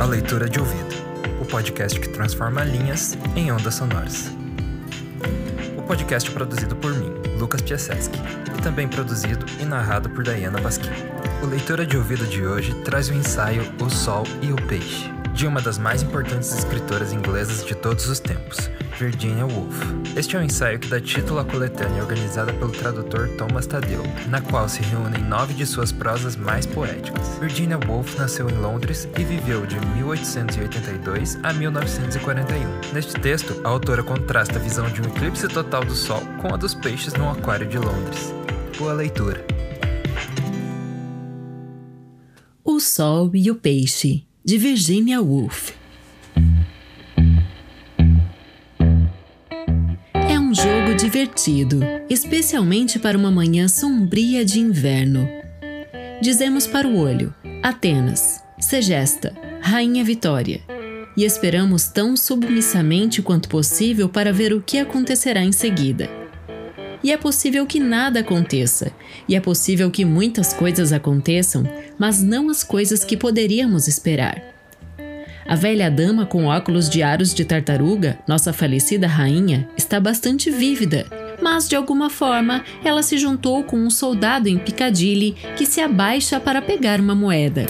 À Leitura de Ouvido, o podcast que transforma linhas em ondas sonoras. O podcast é produzido por mim, Lucas Piaseski, e também produzido e narrado por Diana Basquim. O Leitura de Ouvido de hoje traz o ensaio O Sol e o Peixe, de uma das mais importantes escritoras inglesas de todos os tempos, Virginia Woolf. Este é um ensaio que dá título à coletânea organizada pelo tradutor Thomas Tadeu, na qual se reúnem nove de suas prosas mais poéticas. Virginia Woolf nasceu em Londres e viveu de 1882 a 1941. Neste texto, a autora contrasta a visão de um eclipse total do Sol com a dos peixes no aquário de Londres. Boa leitura! O Sol e o Peixe, de Virginia Woolf. É um jogo divertido, especialmente para uma manhã sombria de inverno. Dizemos para o olho: Atenas, Segesta, Rainha Vitória, e esperamos tão submissamente quanto possível para ver o que acontecerá em seguida. E é possível que nada aconteça, e é possível que muitas coisas aconteçam, mas não as coisas que poderíamos esperar. A velha dama com óculos de aros de tartaruga, nossa falecida rainha, está bastante vívida, mas de alguma forma ela se juntou com um soldado em Piccadilly que se abaixa para pegar uma moeda.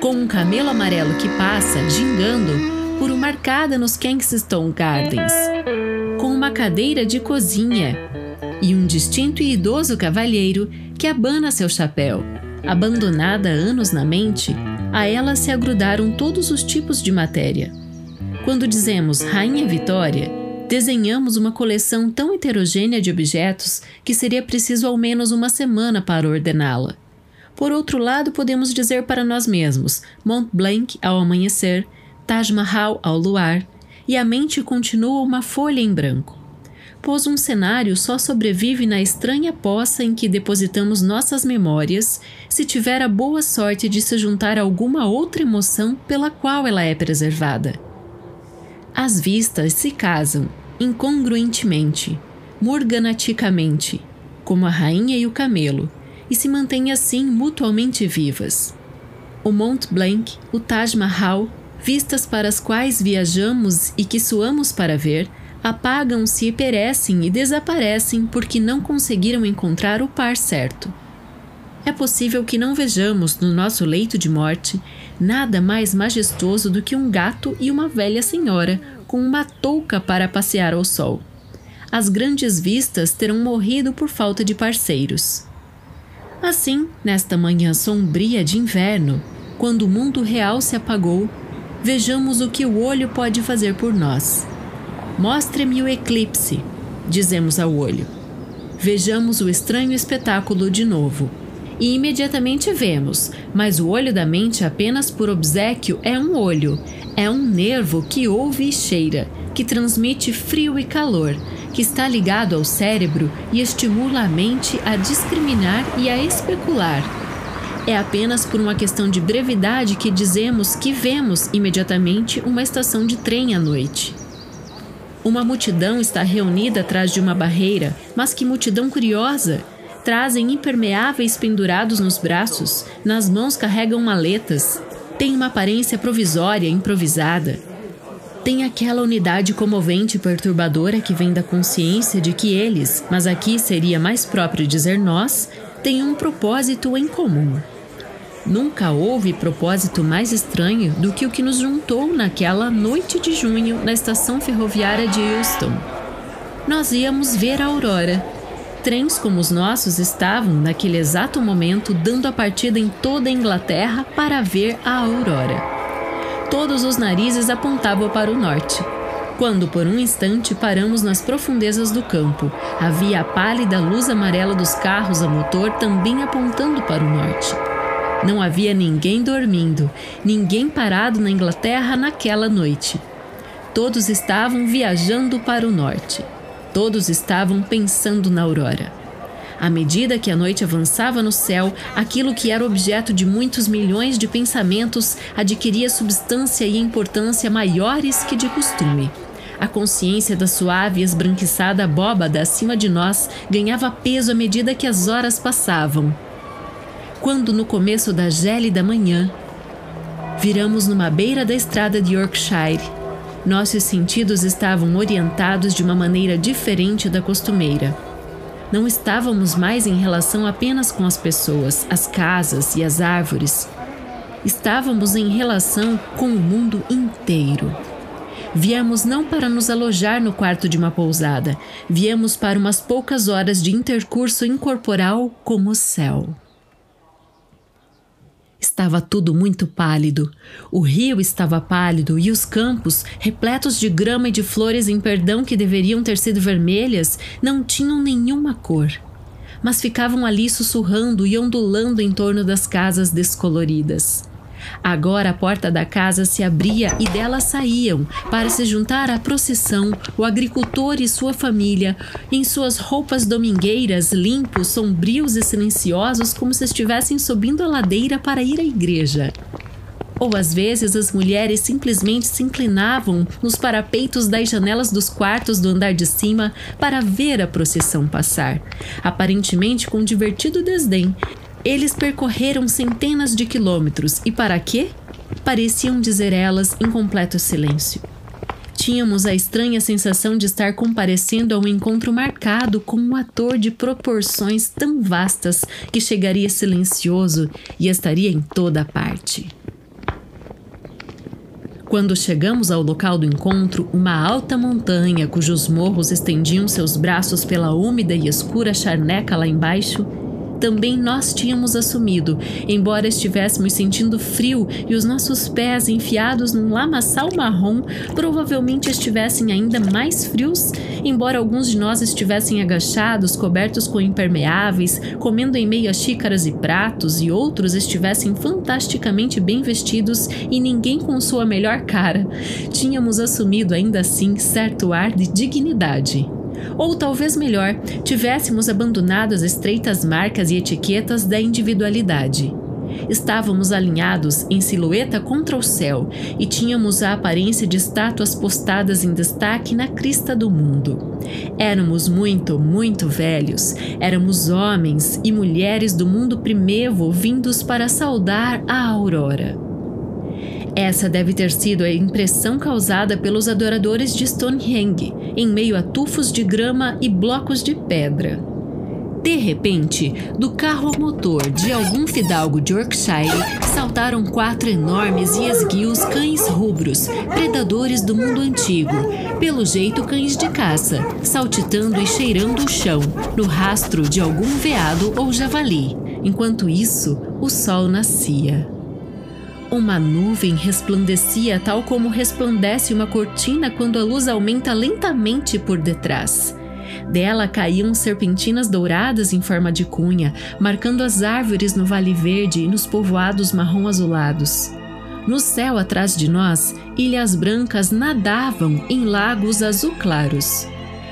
Com um camelo amarelo que passa, gingando, por uma arcada nos Kensington Gardens. Com uma cadeira de cozinha e um distinto e idoso cavalheiro que abana seu chapéu. Abandonada anos na mente, a ela se agrudaram todos os tipos de matéria. Quando dizemos Rainha Vitória, desenhamos uma coleção tão heterogênea de objetos que seria preciso ao menos uma semana para ordená-la. Por outro lado, podemos dizer para nós mesmos Mont Blanc ao amanhecer, Taj Mahal ao luar, e a mente continua uma folha em branco pois um cenário só sobrevive na estranha poça em que depositamos nossas memórias se tiver a boa sorte de se juntar a alguma outra emoção pela qual ela é preservada. As vistas se casam incongruentemente, morganaticamente, como a rainha e o camelo, e se mantêm assim mutuamente vivas. O Mont Blanc, o Taj Mahal, vistas para as quais viajamos e que suamos para ver, apagam-se e perecem e desaparecem porque não conseguiram encontrar o par certo. É possível que não vejamos no nosso leito de morte nada mais majestoso do que um gato e uma velha senhora com uma touca para passear ao sol. As grandes vistas terão morrido por falta de parceiros. Assim, nesta manhã sombria de inverno, quando o mundo real se apagou, vejamos o que o olho pode fazer por nós. Mostre-me o eclipse, dizemos ao olho. Vejamos o estranho espetáculo de novo. E imediatamente vemos, mas o olho da mente, apenas por obsequio, é um olho, é um nervo que ouve e cheira, que transmite frio e calor, que está ligado ao cérebro e estimula a mente a discriminar e a especular. É apenas por uma questão de brevidade que dizemos que vemos imediatamente uma estação de trem à noite. Uma multidão está reunida atrás de uma barreira, mas que multidão curiosa! Trazem impermeáveis pendurados nos braços, nas mãos carregam maletas. Tem uma aparência provisória, improvisada. Tem aquela unidade comovente e perturbadora que vem da consciência de que eles, mas aqui seria mais próprio dizer nós, têm um propósito em comum. Nunca houve propósito mais estranho do que o que nos juntou naquela noite de junho na estação ferroviária de Euston. Nós íamos ver a aurora. Trens como os nossos estavam, naquele exato momento, dando a partida em toda a Inglaterra para ver a aurora. Todos os narizes apontavam para o norte. Quando por um instante paramos nas profundezas do campo, havia a pálida luz amarela dos carros a motor também apontando para o norte. Não havia ninguém dormindo, ninguém parado na Inglaterra naquela noite. Todos estavam viajando para o norte. Todos estavam pensando na aurora. À medida que a noite avançava no céu, aquilo que era objeto de muitos milhões de pensamentos adquiria substância e importância maiores que de costume. A consciência da suave e esbranquiçada abóbada acima de nós ganhava peso à medida que as horas passavam. Quando, no começo da gélida manhã, viramos numa beira da estrada de Yorkshire, nossos sentidos estavam orientados de uma maneira diferente da costumeira. Não estávamos mais em relação apenas com as pessoas, as casas e as árvores. Estávamos em relação com o mundo inteiro. Viemos não para nos alojar no quarto de uma pousada, viemos para umas poucas horas de intercurso incorporal com o céu. Estava tudo muito pálido. O rio estava pálido e os campos, repletos de grama e de flores em perdão que deveriam ter sido vermelhas, não tinham nenhuma cor. Mas ficavam ali sussurrando e ondulando em torno das casas descoloridas. Agora a porta da casa se abria e dela saíam, para se juntar à procissão, o agricultor e sua família, em suas roupas domingueiras, limpos, sombrios e silenciosos, como se estivessem subindo a ladeira para ir à igreja. Ou às vezes as mulheres simplesmente se inclinavam nos parapeitos das janelas dos quartos do andar de cima para ver a procissão passar, aparentemente com divertido desdém, eles percorreram centenas de quilômetros e para quê? Pareciam dizer elas em completo silêncio. Tínhamos a estranha sensação de estar comparecendo a um encontro marcado com um ator de proporções tão vastas que chegaria silencioso e estaria em toda parte. Quando chegamos ao local do encontro, uma alta montanha cujos morros estendiam seus braços pela úmida e escura charneca lá embaixo, também nós tínhamos assumido, embora estivéssemos sentindo frio e os nossos pés enfiados num lamaçal marrom provavelmente estivessem ainda mais frios, embora alguns de nós estivessem agachados, cobertos com impermeáveis, comendo em meio a xícaras e pratos, e outros estivessem fantasticamente bem vestidos e ninguém com sua melhor cara. Tínhamos assumido ainda assim certo ar de dignidade. Ou talvez melhor, tivéssemos abandonado as estreitas marcas e etiquetas da individualidade. Estávamos alinhados em silhueta contra o céu e tínhamos a aparência de estátuas postadas em destaque na crista do mundo. Éramos muito, muito velhos. Éramos homens e mulheres do mundo primevo vindos para saudar a aurora. Essa deve ter sido a impressão causada pelos adoradores de Stonehenge, em meio a tufos de grama e blocos de pedra. De repente, do carro motor de algum fidalgo de Yorkshire saltaram quatro enormes e esguios cães rubros, predadores do mundo antigo, pelo jeito cães de caça, saltitando e cheirando o chão, no rastro de algum veado ou javali. Enquanto isso, o sol nascia. Uma nuvem resplandecia tal como resplandece uma cortina quando a luz aumenta lentamente por detrás. Dela caíam serpentinas douradas em forma de cunha, marcando as árvores no Vale Verde e nos povoados marrom-azulados. No céu atrás de nós, ilhas brancas nadavam em lagos azul claros.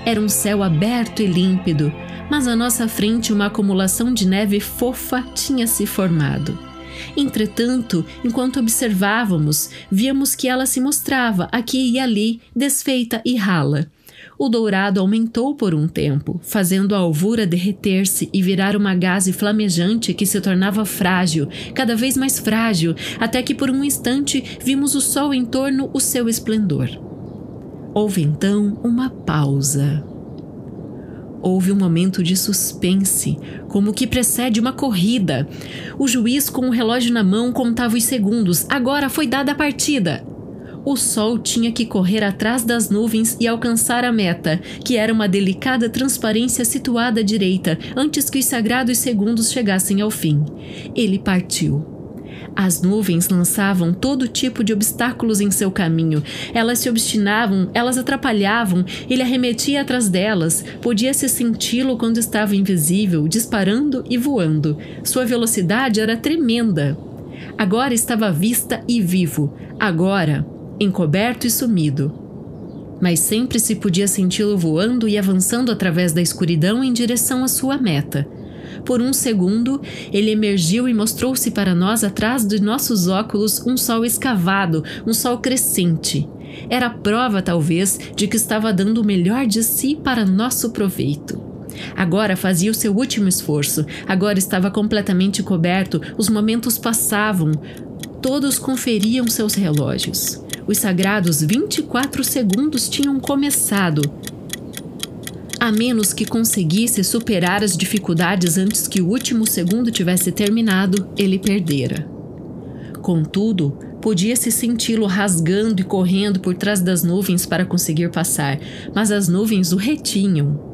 Era um céu aberto e límpido, mas à nossa frente uma acumulação de neve fofa tinha se formado. Entretanto, enquanto observávamos, víamos que ela se mostrava aqui e ali, desfeita e rala. O dourado aumentou por um tempo, fazendo a alvura derreter-se e virar uma gaze flamejante que se tornava frágil, cada vez mais frágil, até que por um instante vimos o sol em torno o seu esplendor. Houve então uma pausa. Houve um momento de suspense, como que precede uma corrida. O juiz, com o relógio na mão, contava os segundos. Agora foi dada a partida. o sol tinha que correr atrás das nuvens e alcançar a meta, que era uma delicada transparência situada à direita, antes que os sagrados segundos chegassem ao fim. Ele partiu. As nuvens lançavam todo tipo de obstáculos em seu caminho. Elas se obstinavam, elas atrapalhavam, ele arremetia atrás delas. Podia-se senti-lo quando estava invisível, disparando e voando. Sua velocidade era tremenda. Agora estava à vista e vivo. Agora, encoberto e sumido. Mas sempre se podia senti-lo voando e avançando através da escuridão em direção à sua meta. Por um segundo, ele emergiu e mostrou-se para nós atrás de nossos óculos um sol escavado, um sol crescente. Era prova, talvez, de que estava dando o melhor de si para nosso proveito. Agora fazia o seu último esforço, agora estava completamente coberto, os momentos passavam, todos conferiam seus relógios. Os sagrados 24 segundos tinham começado a menos que conseguisse superar as dificuldades antes que o último segundo tivesse terminado, ele perdera. Contudo, podia-se senti-lo rasgando e correndo por trás das nuvens para conseguir passar, mas as nuvens o retinham.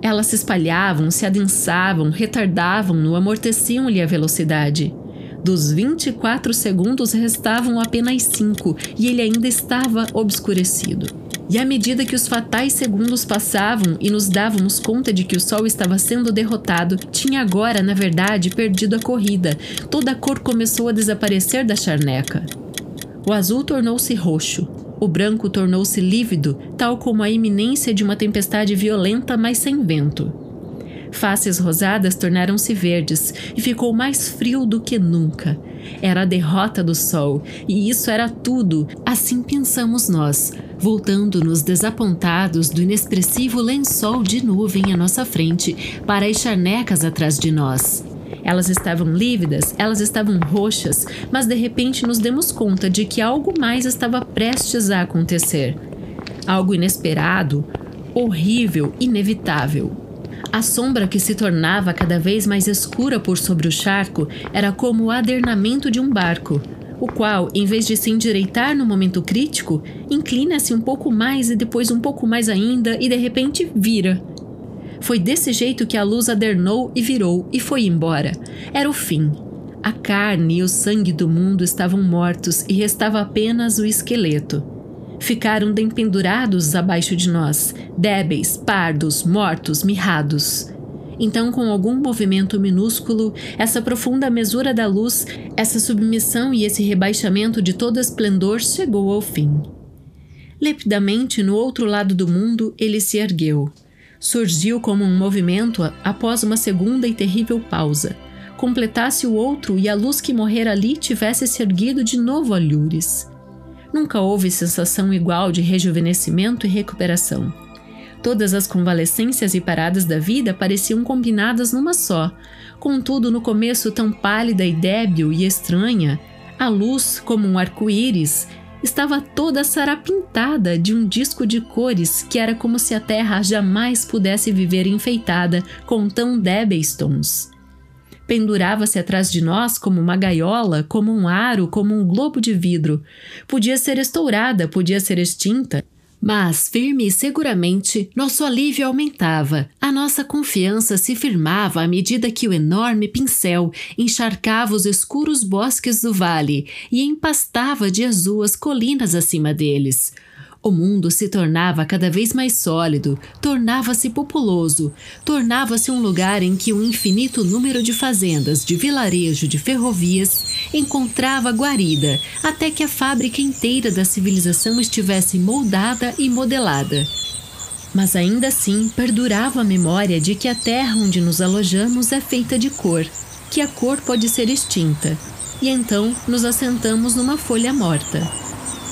Elas se espalhavam, se adensavam, retardavam-no, amorteciam-lhe a velocidade. Dos 24 segundos restavam apenas cinco e ele ainda estava obscurecido. E à medida que os fatais segundos passavam e nos dávamos conta de que o sol estava sendo derrotado, tinha agora, na verdade, perdido a corrida. Toda a cor começou a desaparecer da charneca. O azul tornou-se roxo, o branco tornou-se lívido, tal como a iminência de uma tempestade violenta, mas sem vento. Faces rosadas tornaram-se verdes e ficou mais frio do que nunca. Era a derrota do sol, e isso era tudo, assim pensamos nós, voltando-nos desapontados do inexpressivo lençol de nuvem à nossa frente para as charnecas atrás de nós. Elas estavam lívidas, elas estavam roxas, mas de repente nos demos conta de que algo mais estava prestes a acontecer. Algo inesperado, horrível, inevitável. A sombra que se tornava cada vez mais escura por sobre o charco era como o adernamento de um barco, o qual, em vez de se endireitar no momento crítico, inclina-se um pouco mais e depois um pouco mais ainda e de repente vira. Foi desse jeito que a luz adernou e virou e foi embora. Era o fim. A carne e o sangue do mundo estavam mortos e restava apenas o esqueleto. Ficaram dempendurados abaixo de nós, débeis, pardos, mortos, mirrados. Então, com algum movimento minúsculo, essa profunda mesura da luz, essa submissão e esse rebaixamento de todo esplendor chegou ao fim. Lepidamente, no outro lado do mundo, ele se ergueu. Surgiu como um movimento após uma segunda e terrível pausa. Completasse o outro e a luz que morrera ali tivesse se erguido de novo a lures. Nunca houve sensação igual de rejuvenescimento e recuperação. Todas as convalescências e paradas da vida pareciam combinadas numa só. Contudo, no começo tão pálida e débil e estranha, a luz, como um arco-íris, estava toda sarapintada de um disco de cores que era como se a terra jamais pudesse viver enfeitada com tão débeis tons. Pendurava-se atrás de nós como uma gaiola, como um aro, como um globo de vidro. Podia ser estourada, podia ser extinta, mas, firme e seguramente, nosso alívio aumentava, a nossa confiança se firmava à medida que o enorme pincel encharcava os escuros bosques do vale e empastava de azul as colinas acima deles. O mundo se tornava cada vez mais sólido, tornava-se populoso, tornava-se um lugar em que um infinito número de fazendas, de vilarejo, de ferrovias encontrava guarida, até que a fábrica inteira da civilização estivesse moldada e modelada. Mas ainda assim perdurava a memória de que a terra onde nos alojamos é feita de cor, que a cor pode ser extinta, e então nos assentamos numa folha morta.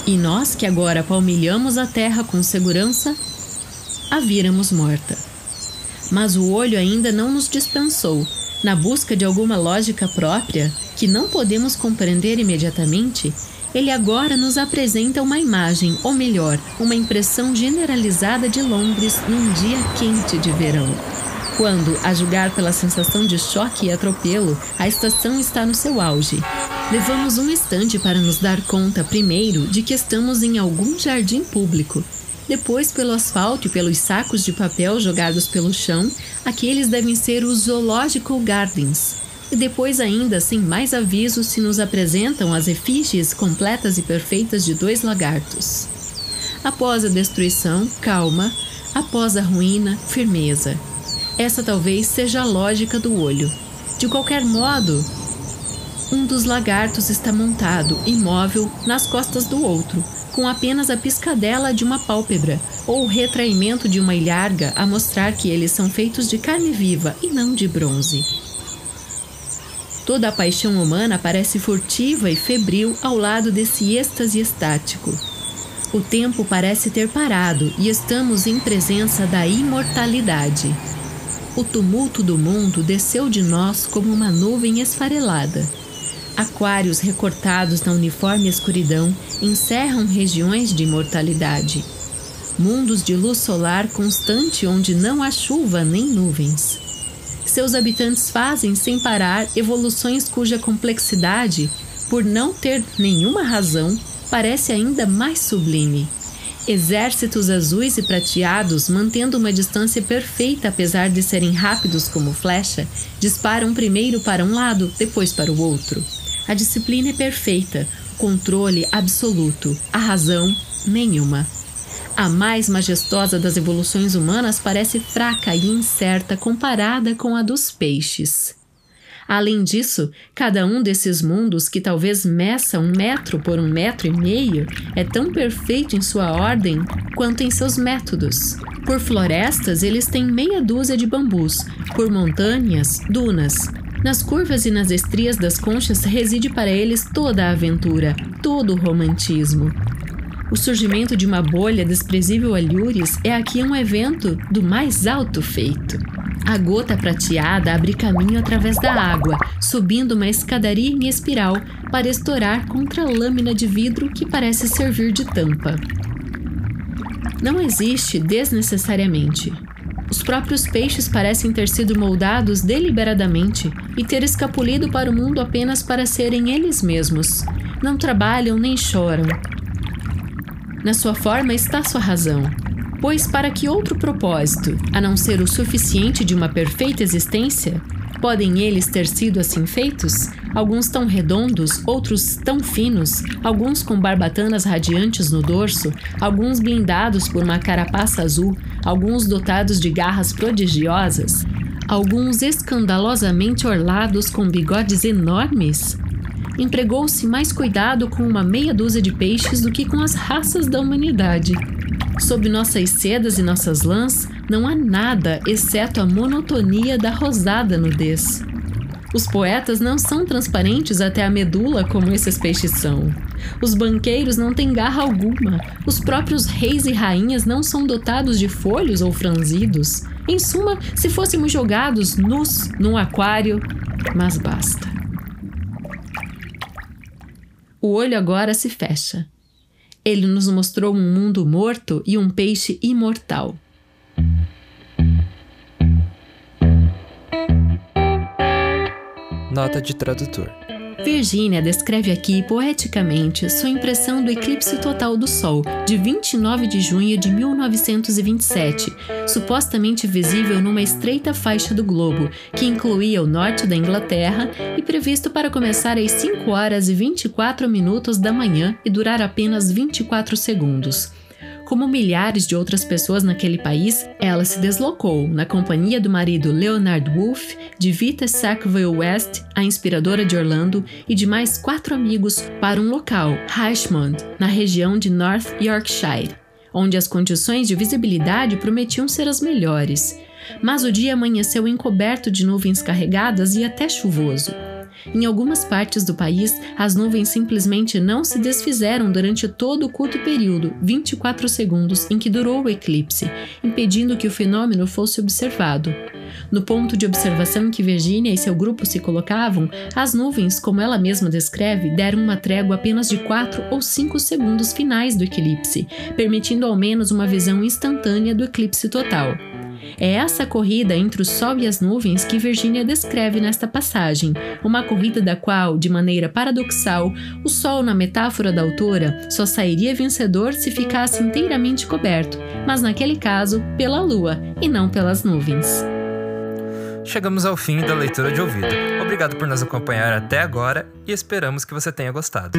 E nós que agora palmilhamos a terra com segurança, a víramos morta. Mas o olho ainda não nos dispensou. Na busca de alguma lógica própria, que não podemos compreender imediatamente, ele agora nos apresenta uma imagem, ou melhor, uma impressão generalizada de Londres num dia quente de verão. Quando, a julgar pela sensação de choque e atropelo, a estação está no seu auge. Levamos um instante para nos dar conta, primeiro, de que estamos em algum jardim público. Depois, pelo asfalto e pelos sacos de papel jogados pelo chão, aqueles devem ser os Zoological Gardens. E depois, ainda, sem mais aviso, se nos apresentam as efígies completas e perfeitas de dois lagartos. Após a destruição, calma. Após a ruína, firmeza. Essa talvez seja a lógica do olho. De qualquer modo, um dos lagartos está montado, imóvel, nas costas do outro, com apenas a piscadela de uma pálpebra ou o retraimento de uma ilharga a mostrar que eles são feitos de carne viva e não de bronze. Toda a paixão humana parece furtiva e febril ao lado desse êxtase estático. O tempo parece ter parado e estamos em presença da imortalidade. O tumulto do mundo desceu de nós como uma nuvem esfarelada Aquários recortados na uniforme escuridão encerram regiões de imortalidade. Mundos de luz solar constante onde não há chuva nem nuvens. Seus habitantes fazem sem parar evoluções cuja complexidade, por não ter nenhuma razão, parece ainda mais sublime. Exércitos azuis e prateados, mantendo uma distância perfeita apesar de serem rápidos como flecha, disparam primeiro para um lado, depois para o outro. A disciplina é perfeita, controle absoluto, a razão nenhuma. A mais majestosa das evoluções humanas parece fraca e incerta comparada com a dos peixes. Além disso, cada um desses mundos, que talvez meça um metro por um metro e meio, é tão perfeito em sua ordem quanto em seus métodos. Por florestas, eles têm meia dúzia de bambus, por montanhas, dunas, nas curvas e nas estrias das conchas reside para eles toda a aventura, todo o romantismo. O surgimento de uma bolha desprezível a lures é aqui um evento do mais alto feito. A gota prateada abre caminho através da água, subindo uma escadaria em espiral para estourar contra a lâmina de vidro que parece servir de tampa. Não existe desnecessariamente. Os próprios peixes parecem ter sido moldados deliberadamente e ter escapulido para o mundo apenas para serem eles mesmos. Não trabalham nem choram. Na sua forma está sua razão. Pois, para que outro propósito, a não ser o suficiente de uma perfeita existência, podem eles ter sido assim feitos? alguns tão redondos, outros tão finos, alguns com barbatanas radiantes no dorso, alguns blindados por uma carapaça azul, alguns dotados de garras prodigiosas, alguns escandalosamente orlados com bigodes enormes. Empregou-se mais cuidado com uma meia dúzia de peixes do que com as raças da humanidade. Sob nossas sedas e nossas lãs, não há nada exceto a monotonia da rosada nudez. Os poetas não são transparentes até a medula como esses peixes são. Os banqueiros não têm garra alguma. Os próprios reis e rainhas não são dotados de folhos ou franzidos. Em suma, se fôssemos jogados nus num aquário, mas basta. O olho agora se fecha. Ele nos mostrou um mundo morto e um peixe imortal. Nota de tradutor. Virginia descreve aqui poeticamente sua impressão do eclipse total do Sol, de 29 de junho de 1927, supostamente visível numa estreita faixa do globo, que incluía o norte da Inglaterra e previsto para começar às 5 horas e 24 minutos da manhã e durar apenas 24 segundos. Como milhares de outras pessoas naquele país, ela se deslocou, na companhia do marido Leonard Woolf, de Vita Sackville West, a inspiradora de Orlando, e de mais quatro amigos, para um local, Richmond, na região de North Yorkshire, onde as condições de visibilidade prometiam ser as melhores. Mas o dia amanheceu encoberto de nuvens carregadas e até chuvoso. Em algumas partes do país, as nuvens simplesmente não se desfizeram durante todo o curto período, 24 segundos, em que durou o eclipse, impedindo que o fenômeno fosse observado. No ponto de observação em que Virginia e seu grupo se colocavam, as nuvens, como ela mesma descreve, deram uma trégua apenas de 4 ou 5 segundos finais do eclipse, permitindo ao menos uma visão instantânea do eclipse total. É essa corrida entre o sol e as nuvens que Virginia descreve nesta passagem, uma corrida da qual, de maneira paradoxal, o sol, na metáfora da autora, só sairia vencedor se ficasse inteiramente coberto, mas naquele caso, pela lua e não pelas nuvens. Chegamos ao fim da leitura de ouvido. Obrigado por nos acompanhar até agora e esperamos que você tenha gostado.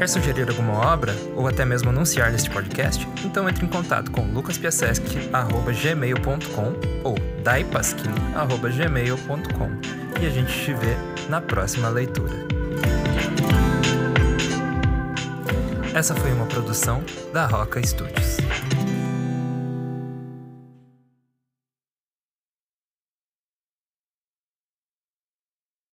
Quer sugerir alguma obra ou até mesmo anunciar neste podcast? Então entre em contato com lucaspiasesc.gmail.com ou daipasquim.gmail.com e a gente te vê na próxima leitura. Essa foi uma produção da Roca Studios.